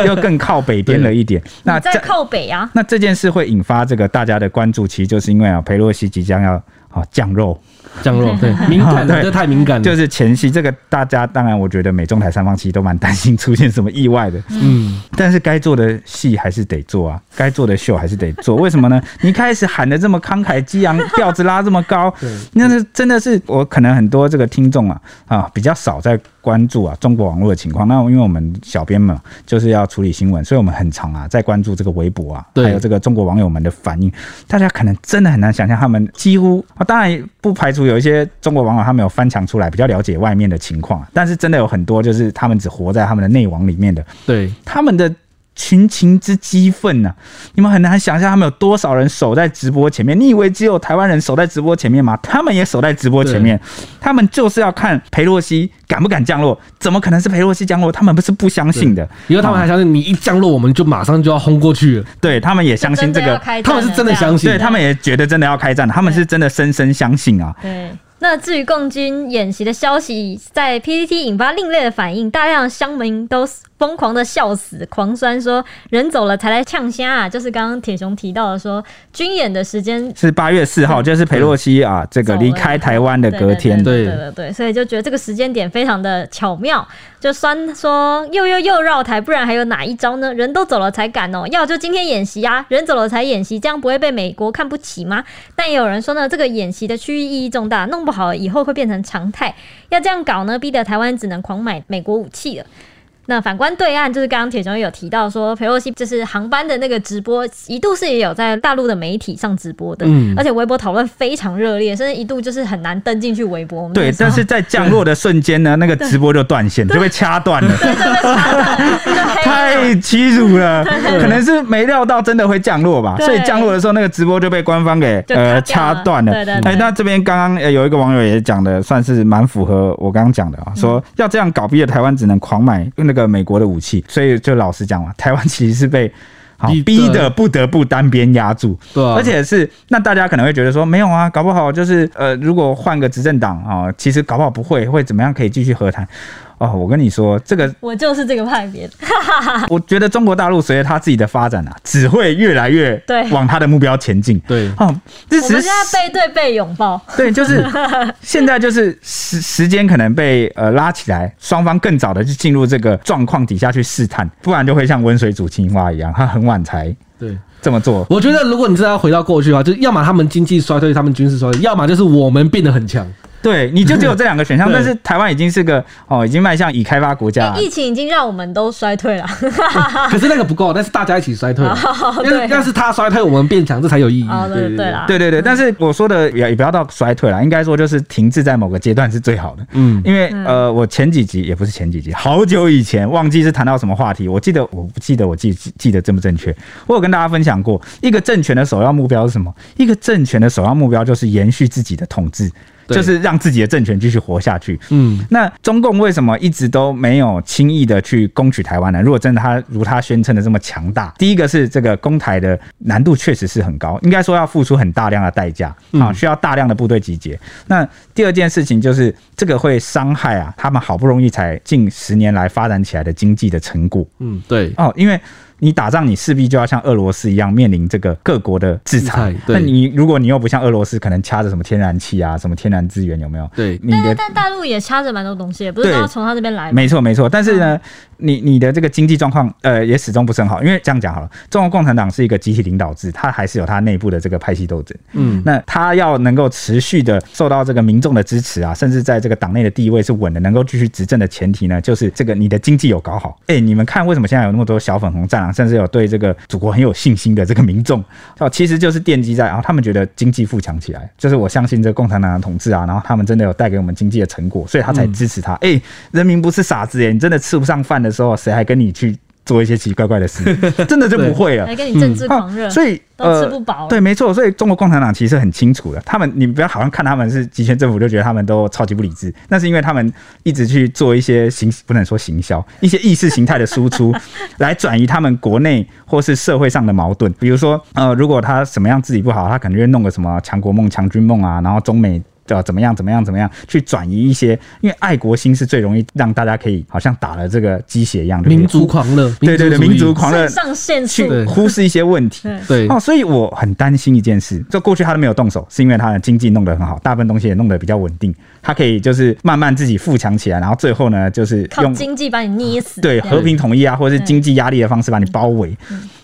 又更靠北边了一点。那在靠北啊，那这件事会引发这个大家的关注，其实就是因为啊，佩洛西即将要啊降肉。降落 对敏感，的，这太敏感了。就是前夕，这个大家当然，我觉得美中台三方其实都蛮担心出现什么意外的。嗯，但是该做的戏还是得做啊，该做的秀还是得做。为什么呢？你一开始喊的这么慷慨激昂，调子拉这么高，那是真的是我可能很多这个听众啊啊比较少在关注啊中国网络的情况。那因为我们小编们就是要处理新闻，所以我们很常啊在关注这个微博啊，还有这个中国网友们的反应。大家可能真的很难想象，他们几乎啊，当然不排除。有一些中国网友他们有翻墙出来，比较了解外面的情况，但是真的有很多就是他们只活在他们的内网里面的，对他们的群情之激愤呐，你们很难想象他们有多少人守在直播前面。你以为只有台湾人守在直播前面吗？他们也守在直播前面，他们就是要看裴洛西敢不敢降落。怎么可能是裴洛西降落？他们不是不相信的，因为他们还相信你一降落，我们就马上就要轰过去了。对，他们也相信这个，他们是真的相信，对，他们也觉得真的要开战，他们是真的深深相信啊。对。那至于共军演习的消息，在 PPT 引发另类的反应，大量乡民都疯狂的笑死，狂酸说人走了才来呛虾啊！就是刚刚铁雄提到的说，军演的时间是八月四号，就是裴洛西啊这个离开台湾的隔天，对对对对，所以就觉得这个时间点非常的巧妙，就酸说又又又绕台，不然还有哪一招呢？人都走了才敢哦，要就今天演习啊，人走了才演习，这样不会被美国看不起吗？但也有人说呢，这个演习的区域意义重大，弄不好以后会变成常态，要这样搞呢，逼得台湾只能狂买美国武器了。那反观对岸，就是刚刚铁雄有提到说，裴洛西就是航班的那个直播，一度是也有在大陆的媒体上直播的，嗯，而且微博讨论非常热烈，甚至一度就是很难登进去微博。对，但是在降落的瞬间呢，那个直播就断线，就被掐断了，太欺辱了，可能是没料到真的会降落吧，所以降落的时候那个直播就被官方给呃掐断了。对对，哎，那这边刚刚有一个网友也讲的，算是蛮符合我刚刚讲的啊，说要这样搞，逼的台湾只能狂买那个美国的武器，所以就老实讲嘛，台湾其实是被好逼的不得不单边压住，对，而且是那大家可能会觉得说没有啊，搞不好就是呃，如果换个执政党啊，其实搞不好不会会怎么样，可以继续和谈。哦，我跟你说，这个我就是这个派别。我觉得中国大陆随着他自己的发展啊，只会越来越对往他的目标前进。对，哦，我们现在背对背拥抱。对，就是 现在就是时时间可能被呃拉起来，双方更早的去进入这个状况底下去试探，不然就会像温水煮青蛙一样，他很晚才对这么做。我觉得如果你真的要回到过去的话，就要么他们经济衰退，他们军事衰退，要么就是我们变得很强。对，你就只有这两个选项，但是台湾已经是个哦，已经迈向已开发国家。欸、疫情已经让我们都衰退了，可是那个不够，但是大家一起衰退了。因为那是他衰退，我们变强，这才有意义。哦，对对对对对对。但是我说的也也不要到衰退了，应该说就是停滞在某个阶段是最好的。嗯，因为呃，我前几集也不是前几集，好久以前忘记是谈到什么话题，我记得我不记得我记记得正不正确？我有跟大家分享过，一个政权的首要目标是什么？一个政权的首要目标就是延续自己的统治。就是让自己的政权继续活下去。嗯，那中共为什么一直都没有轻易的去攻取台湾呢？如果真的他如他宣称的这么强大，第一个是这个攻台的难度确实是很高，应该说要付出很大量的代价啊，需要大量的部队集结。那第二件事情就是这个会伤害啊，他们好不容易才近十年来发展起来的经济的成果。嗯，对哦，因为。你打仗，你势必就要像俄罗斯一样面临这个各国的制裁。那你如果你又不像俄罗斯，可能掐着什么天然气啊，什么天然资源有没有？对，你的但大陆也掐着蛮多东西，不是说从他这边来。没错没错，但是呢，你你的这个经济状况，呃，也始终不是很好。因为这样讲好了，中国共产党是一个集体领导制，它还是有它内部的这个派系斗争。嗯，那它要能够持续的受到这个民众的支持啊，甚至在这个党内的地位是稳的，能够继续执政的前提呢，就是这个你的经济有搞好。哎，你们看为什么现在有那么多小粉红战狼？甚至有对这个祖国很有信心的这个民众，哦，其实就是奠基在啊，他们觉得经济富强起来，就是我相信这共产党的统治啊，然后他们真的有带给我们经济的成果，所以他才支持他。哎、嗯欸，人民不是傻子耶，你真的吃不上饭的时候，谁还跟你去？做一些奇奇怪怪的事，真的就不会了。来跟你政治狂热、嗯啊，所以都吃不饱。对，没错。所以中国共产党其实很清楚的，他们你不要好像看他们是集权政府，就觉得他们都超级不理智。那是因为他们一直去做一些行，不能说行销，一些意识形态的输出，来转移他们国内或是社会上的矛盾。比如说，呃，如果他什么样治理不好，他可能就会弄个什么强国梦、强军梦啊，然后中美。的怎么样？怎么样？怎么样？去转移一些，因为爱国心是最容易让大家可以好像打了这个鸡血一样的民族狂热。对对对，民族狂热上线去忽视一些问题。对哦，所以我很担心一件事，就过去他都没有动手，是因为他的经济弄得很好，大部分东西也弄得比较稳定，他可以就是慢慢自己富强起来，然后最后呢，就是用经济把你捏死，对和平统一啊，或者是经济压力的方式把你包围。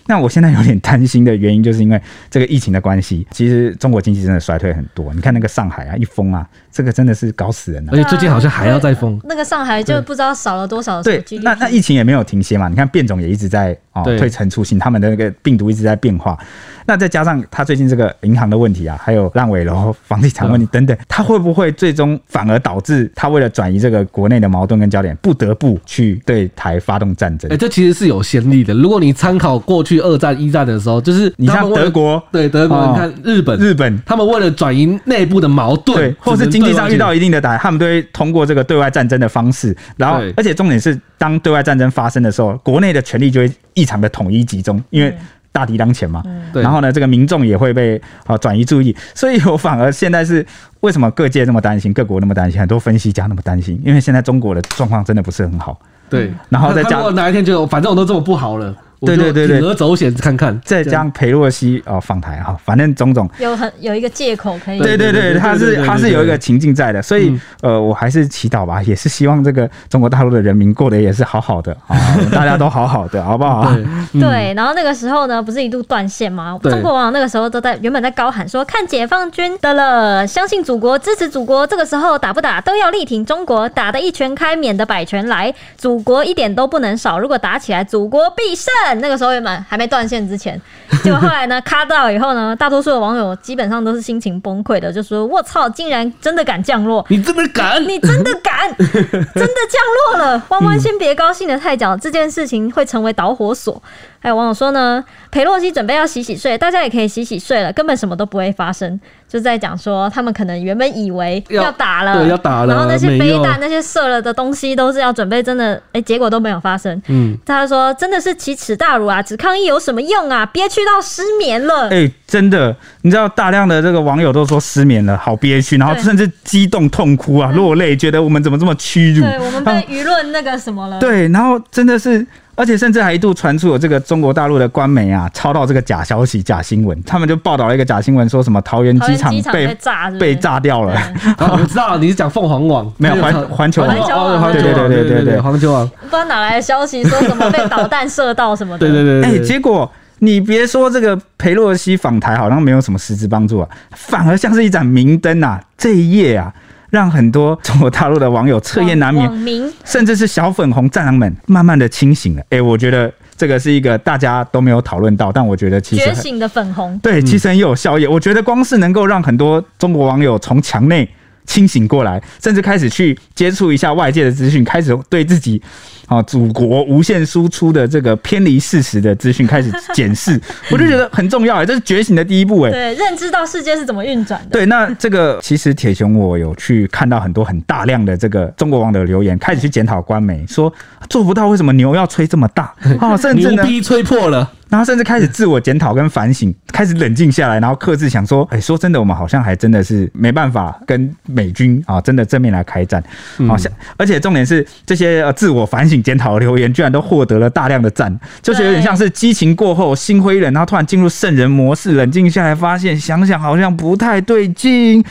那我现在有点担心的原因，就是因为这个疫情的关系，其实中国经济真的衰退很多。你看那个上海啊，一封啊，这个真的是搞死人了。而且最近好像还要再封。那个上海就不知道少了多少。对，那那疫情也没有停歇嘛。你看变种也一直在哦推陈出新，他们的那个病毒一直在变化。那再加上他最近这个银行的问题啊，还有烂尾楼、房地产问题等等，他会不会最终反而导致他为了转移这个国内的矛盾跟焦点，不得不去对台发动战争？哎，这其实是有先例的。如果你参考过去二战、一战的时候，就是你像德国，对德国，你看日本，日本他们为了转移内部的矛盾，对，或是经济上遇到一定的打击，他们都会通过这个对外战争的方式。然后，而且重点是，当对外战争发生的时候，国内的权力就会异常的统一集中，因为。大敌当前嘛，嗯、然后呢，这个民众也会被啊转移注意，所以我反而现在是为什么各界那么担心，各国那么担心，很多分析家那么担心，因为现在中国的状况真的不是很好。对，然后再加上哪一天就反正我都这么不好了。对对对对，铤而走险看看，再将裴洛西哦访台哈，反正种种有很有一个借口可以。对对对，他是他是有一个情境在的，所以呃，我还是祈祷吧，也是希望这个中国大陆的人民过得也是好好的啊，大家都好好的，好不好？对。然后那个时候呢，不是一度断线吗？中国网友那个时候都在原本在高喊说看解放军的了，相信祖国，支持祖国。这个时候打不打都要力挺中国，打的一拳开，免得百拳来，祖国一点都不能少。如果打起来，祖国必胜。那个时候也蛮。还没断线之前，结果后来呢，卡到以后呢，大多数的网友基本上都是心情崩溃的，就说：“我操，竟然真的敢降落！你真的敢？你真的敢？真的降落了！”弯弯先别高兴的太早，这件事情会成为导火索。还有网友说呢，裴洛西准备要洗洗睡，大家也可以洗洗睡了，根本什么都不会发生。就在讲说，他们可能原本以为要打了，对，要打了，然后那些飞弹、那些射了的东西都是要准备，真的，哎、欸，结果都没有发生。嗯，他说真的是奇耻大辱啊！只抗议有什么用啊？憋屈到失眠了。哎、欸，真的，你知道大量的这个网友都说失眠了，好憋屈，然后甚至激动痛哭啊，落泪，觉得我们怎么这么屈辱？对，我们被舆论那个什么了？对，然后真的是。而且甚至还一度传出有这个中国大陆的官媒啊，抄到这个假消息、假新闻，他们就报道了一个假新闻，说什么桃园机场被被炸被炸掉了。我知道你是讲凤凰网，没有环环球网，对对对对对对，环球网。不知道哪来的消息，说什么被导弹射到什么的。对对对，哎，结果你别说这个裴洛西访台好像没有什么实质帮助啊，反而像是一盏明灯啊，这一夜啊。让很多 中国大陆的网友彻夜难眠，甚至是小粉红战狼们慢慢的清醒了。哎，我觉得这个是一个大家都没有讨论到，但我觉得其实觉醒的粉红，对，其实很有效益。我觉得光是能够让很多中国网友从墙内清醒过来，甚至开始去接触一下外界的资讯，开始对自己。啊，祖国无限输出的这个偏离事实的资讯开始检视，我就觉得很重要哎，这是觉醒的第一步哎。对，认知到世界是怎么运转的。对，那这个其实铁雄我有去看到很多很大量的这个中国网友留言，开始去检讨官媒，说做不到，为什么牛要吹这么大？啊，甚至呢，牛逼吹破了。然后甚至开始自我检讨跟反省，开始冷静下来，然后克制想说，哎，说真的，我们好像还真的是没办法跟美军啊真的正面来开战，好像，而且重点是这些呃自我反省检讨的留言，居然都获得了大量的赞，就是有点像是激情过后心灰意冷，然后突然进入圣人模式，冷静下来发现，想想好像不太对劲。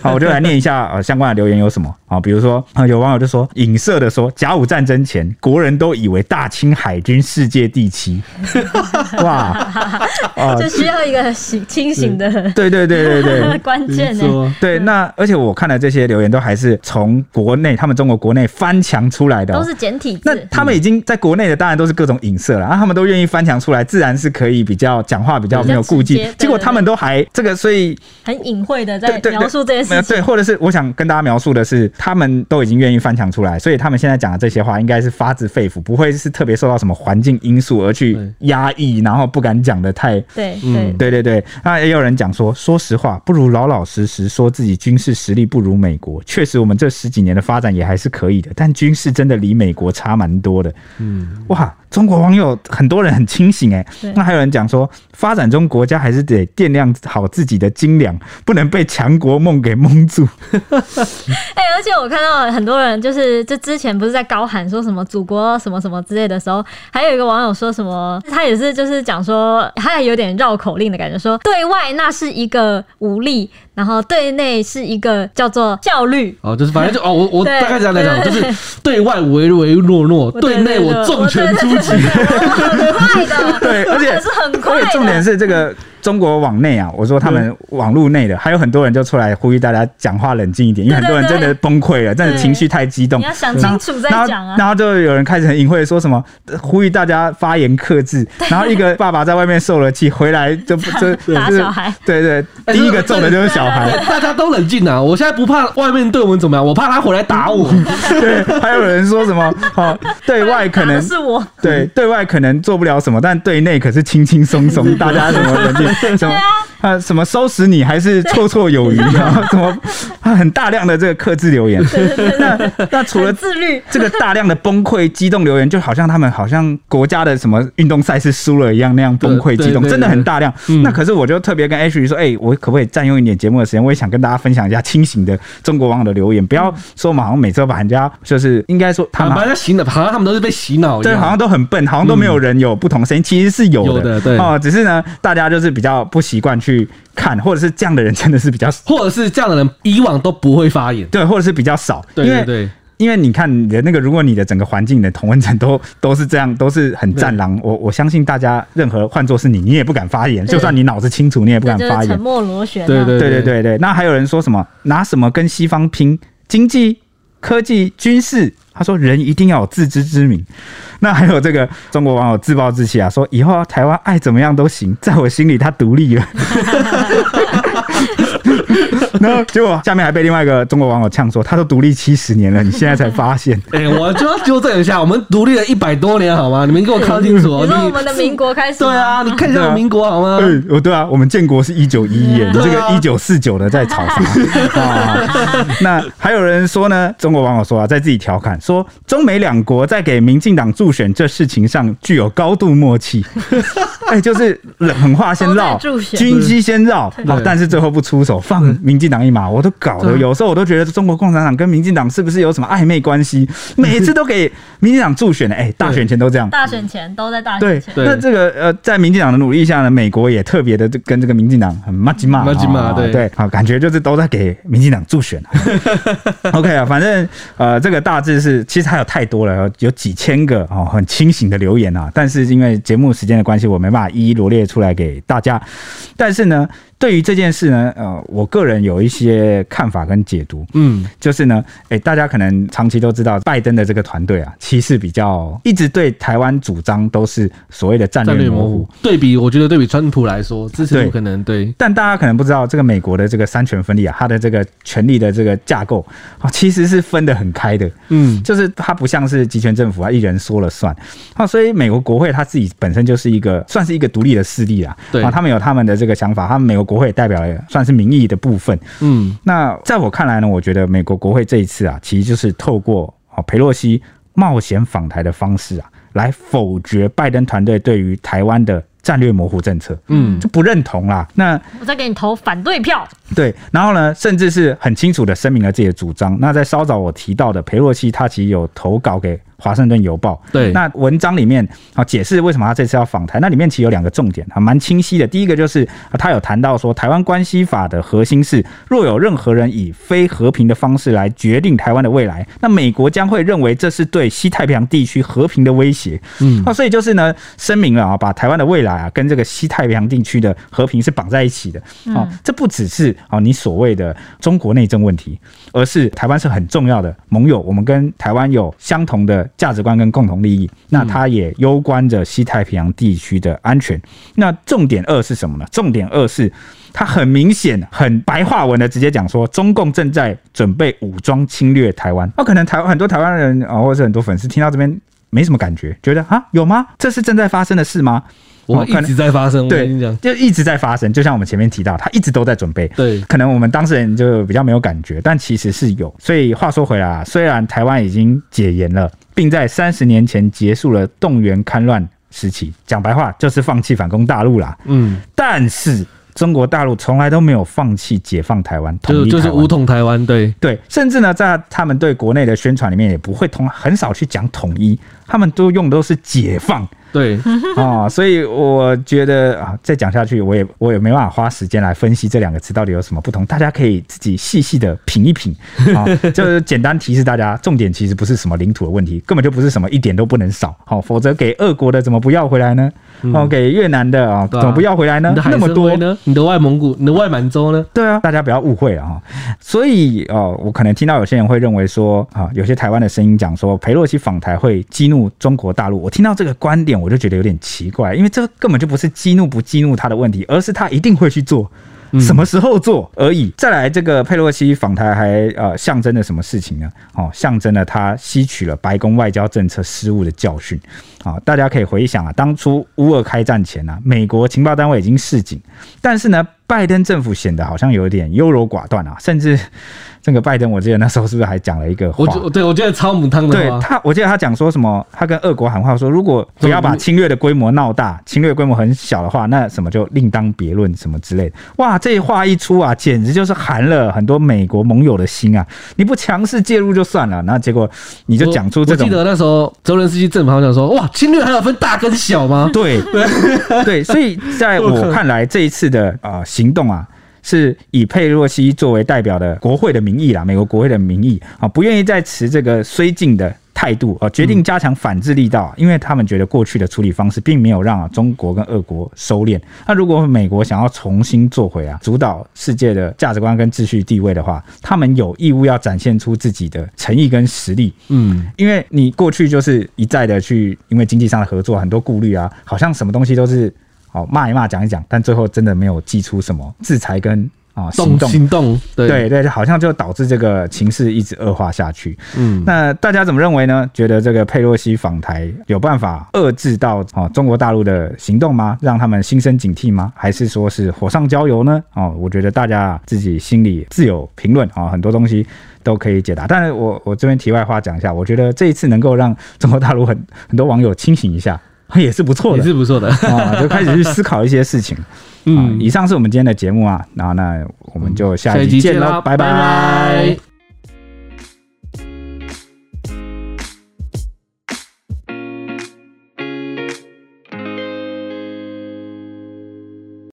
好，我就来念一下呃相关的留言有什么。啊，比如说啊，有网友就说影射的说，甲午战争前国人都以为大清海军世界第七，哇，啊，就需要一个醒清醒的，对对对对对，关键呢，对，那而且我看了这些留言都还是从国内，他们中国国内翻墙出来的，都是简体字，那他们已经在国内的当然都是各种影射了，啊，他们都愿意翻墙出来，自然是可以比较讲话比较没有顾忌，结果他们都还这个，所以很隐晦的在描述这件事情，对，或者是我想跟大家描述的是，他们都已经愿意翻墙出来，所以他们现在讲的这些话应该是发自肺腑，不会是特别受到什么环境因素而去压抑，然后不敢讲的太对，对，对对对。那也有人讲说，说实话，不如老老实实说自己军事实力不如美国。确实，我们这十几年的发展也还是可以的，但军事真的离美国差蛮多的。嗯，哇。中国网友很多人很清醒哎，那还有人讲说，发展中国家还是得掂量好自己的斤两，不能被强国梦给蒙住。哎、欸，而且我看到很多人就是，就之前不是在高喊说什么祖国什么什么之类的时候，还有一个网友说什么，他也是就是讲说，他还有点绕口令的感觉，说对外那是一个武力。然后对内是一个叫做效率哦，就是反正就哦，我我大概这样来讲，就是对外唯唯诺诺，对内我重拳出击，很快的，对，而且 是很快的，重点是这个。中国网内啊，我说他们网络内的还有很多人就出来呼吁大家讲话冷静一点，因为很多人真的崩溃了，真的情绪太激动。你要想清楚再讲啊。然后就有人开始很隐晦的说什么，呼吁大家发言克制。然后一个爸爸在外面受了气回来就就打小孩。对对，第一个揍的就是小孩。大家都冷静啊！我现在不怕外面对我们怎么样，我怕他回来打我。对，还有人说什么？哦，对外可能是我，对对外可能做不了什么，但对内可是轻轻松松，大家怎么冷静？什么？啊，什么收拾你还是绰绰有余啊？什么啊？很大量的这个克制留言。那那除了自律，这个大量的崩溃激动留言，就好像他们好像国家的什么运动赛事输了一样，那样崩溃激动，真的很大量。那可是我就特别跟 Ashley 说，哎、欸，我可不可以占用一点节目的时间？我也想跟大家分享一下清醒的中国网友的留言，不要说我们好像每次都把人家就是应该说他们把人家洗脑，好像他们都是被洗脑，对，好像都很笨，好像都没有人有不同声音，其实是有的，有的对哦，只是呢，大家就是比较不习惯去看，或者是这样的人真的是比较，或者是这样的人以往都不会发言，对，或者是比较少，对对对，因为你看你的那个，如果你的整个环境的同温层都 都是这样，都是很战狼，我我相信大家任何换作是你，你也不敢发言，就算你脑子清楚，你也不敢发言，沉默螺旋，对对。对对对。那还有人说什么？拿什么跟西方拼？经济、科技、军事？他说人一定要有自知之明。那还有这个中国网友自暴自弃啊，说以后台湾爱怎么样都行，在我心里他独立了。然后结果下面还被另外一个中国网友呛说，他都独立七十年了，你现在才发现？哎、欸，我就要纠正一下，我们独立了一百多年，好吗？你们给我看清楚。你说我们的民国开始？对啊，你看一下民国好吗？对，哦对啊，我们建国是一九一一年，你这个一九四九的在吵什么？啊，那还有人说呢？中国网友说啊，在自己调侃说，中美两国在给民进党助选这事情上具有高度默契。哎，就是狠话先绕，军机先绕，好，但是最后不出手，放民进党一马，我都搞得有时候我都觉得中国共产党跟民进党是不是有什么暧昧关系？每次都给民进党助选的，哎，大选前都这样，大选前都在大选前。对，那这个呃，在民进党的努力下呢，美国也特别的跟这个民进党很麻吉嘛，麻吉嘛，对对，好，感觉就是都在给民进党助选。OK 啊，反正呃，这个大致是，其实还有太多了，有几千个哦，很清醒的留言啊，但是因为节目时间的关系，我没办法。一一罗列出来给大家，但是呢，对于这件事呢，呃，我个人有一些看法跟解读，嗯，就是呢，哎，大家可能长期都知道，拜登的这个团队啊，其实比较一直对台湾主张都是所谓的战略模糊。对比，我觉得对比川普来说，支持度可能对，对，但大家可能不知道，这个美国的这个三权分立啊，它的这个权力的这个架构啊，其实是分得很开的，嗯，就是它不像是集权政府啊，一人说了算。啊，所以美国国会它自己本身就是一个算是一个独立的势力啊，对。啊，他们有他们的这个想法，他们美国国会代表了算是民意的部分，嗯，那在我看来呢，我觉得美国国会这一次啊，其实就是透过啊佩洛西冒险访台的方式啊，来否决拜登团队对于台湾的战略模糊政策，嗯，就不认同啦。那我再给你投反对票。对，然后呢，甚至是很清楚的声明了自己的主张。那在稍早我提到的裴洛西，他其实有投稿给。华盛顿邮报对，那文章里面啊解释为什么他这次要访台，那里面其实有两个重点啊，蛮清晰的。第一个就是他有谈到说，台湾关系法的核心是，若有任何人以非和平的方式来决定台湾的未来，那美国将会认为这是对西太平洋地区和平的威胁。嗯，那所以就是呢，声明了啊，把台湾的未来啊跟这个西太平洋地区的和平是绑在一起的。啊，这不只是啊你所谓的中国内政问题，而是台湾是很重要的盟友，我们跟台湾有相同的。价值观跟共同利益，那它也攸关着西太平洋地区的安全。那重点二是什么呢？重点二是它很明显、很白话文的直接讲说，中共正在准备武装侵略台湾。那可能台湾很多台湾人啊，或者是很多粉丝听到这边没什么感觉，觉得啊，有吗？这是正在发生的事吗？我一直在发生，对，就一直在发生。就像我们前面提到，他一直都在准备。对，可能我们当事人就比较没有感觉，但其实是有。所以话说回来啊，虽然台湾已经解严了，并在三十年前结束了动员戡乱时期，讲白话就是放弃反攻大陆啦。嗯，但是中国大陆从来都没有放弃解放台湾，统一，就是武统台湾。对对，甚至呢，在他们对国内的宣传里面，也不会通，很少去讲统一，他们都用的都是解放。对啊、哦，所以我觉得啊，再讲下去，我也我也没办法花时间来分析这两个词到底有什么不同。大家可以自己细细的品一品啊，就是简单提示大家，重点其实不是什么领土的问题，根本就不是什么一点都不能少。好，否则给俄国的怎么不要回来呢？哦，给越南的啊，怎么不要回来呢？那么多呢？你的外蒙古、你的外满洲呢？对啊，大家不要误会了哈。所以哦，我可能听到有些人会认为说啊，有些台湾的声音讲说，裴洛西访台会激怒中国大陆。我听到这个观点，我就觉得有点奇怪，因为这根本就不是激怒不激怒他的问题，而是他一定会去做。什么时候做而已。再来，这个佩洛西访台还呃象征了什么事情呢？哦，象征了他吸取了白宫外交政策失误的教训。啊，大家可以回想啊，当初乌俄开战前呢、啊，美国情报单位已经示警，但是呢，拜登政府显得好像有点优柔寡断啊，甚至。这个拜登，我记得那时候是不是还讲了一个话？我对我觉得超母汤的。对他，我记得他讲说什么？他跟俄国喊话说，如果不要把侵略的规模闹大，侵略规模很小的话，那什么就另当别论，什么之类的。哇，这话一出啊，简直就是寒了很多美国盟友的心啊！你不强势介入就算了，那结果你就讲出这种。我记得那时候泽伦斯基正好讲说，哇，侵略还有分大跟小吗？对对对，所以在我 看来，这一次的啊、呃、行动啊。是以佩洛西作为代表的国会的名义啦，美国国会的名义啊，不愿意再持这个绥靖的态度啊，决定加强反制力道，因为他们觉得过去的处理方式并没有让中国跟俄国收敛。那如果美国想要重新做回啊，主导世界的价值观跟秩序地位的话，他们有义务要展现出自己的诚意跟实力。嗯，因为你过去就是一再的去，因为经济上的合作很多顾虑啊，好像什么东西都是。好骂一骂，讲一讲，但最后真的没有祭出什么制裁跟啊行动，行动，对对对，好像就导致这个情势一直恶化下去。嗯，那大家怎么认为呢？觉得这个佩洛西访台有办法遏制到啊中国大陆的行动吗？让他们心生警惕吗？还是说是火上浇油呢？哦，我觉得大家自己心里自有评论啊，很多东西都可以解答。但是我我这边题外话讲一下，我觉得这一次能够让中国大陆很很多网友清醒一下。也是不错的，也是不错的 啊，就开始去思考一些事情。嗯，以上是我们今天的节目啊，然后那我们就下一集见喽，拜拜。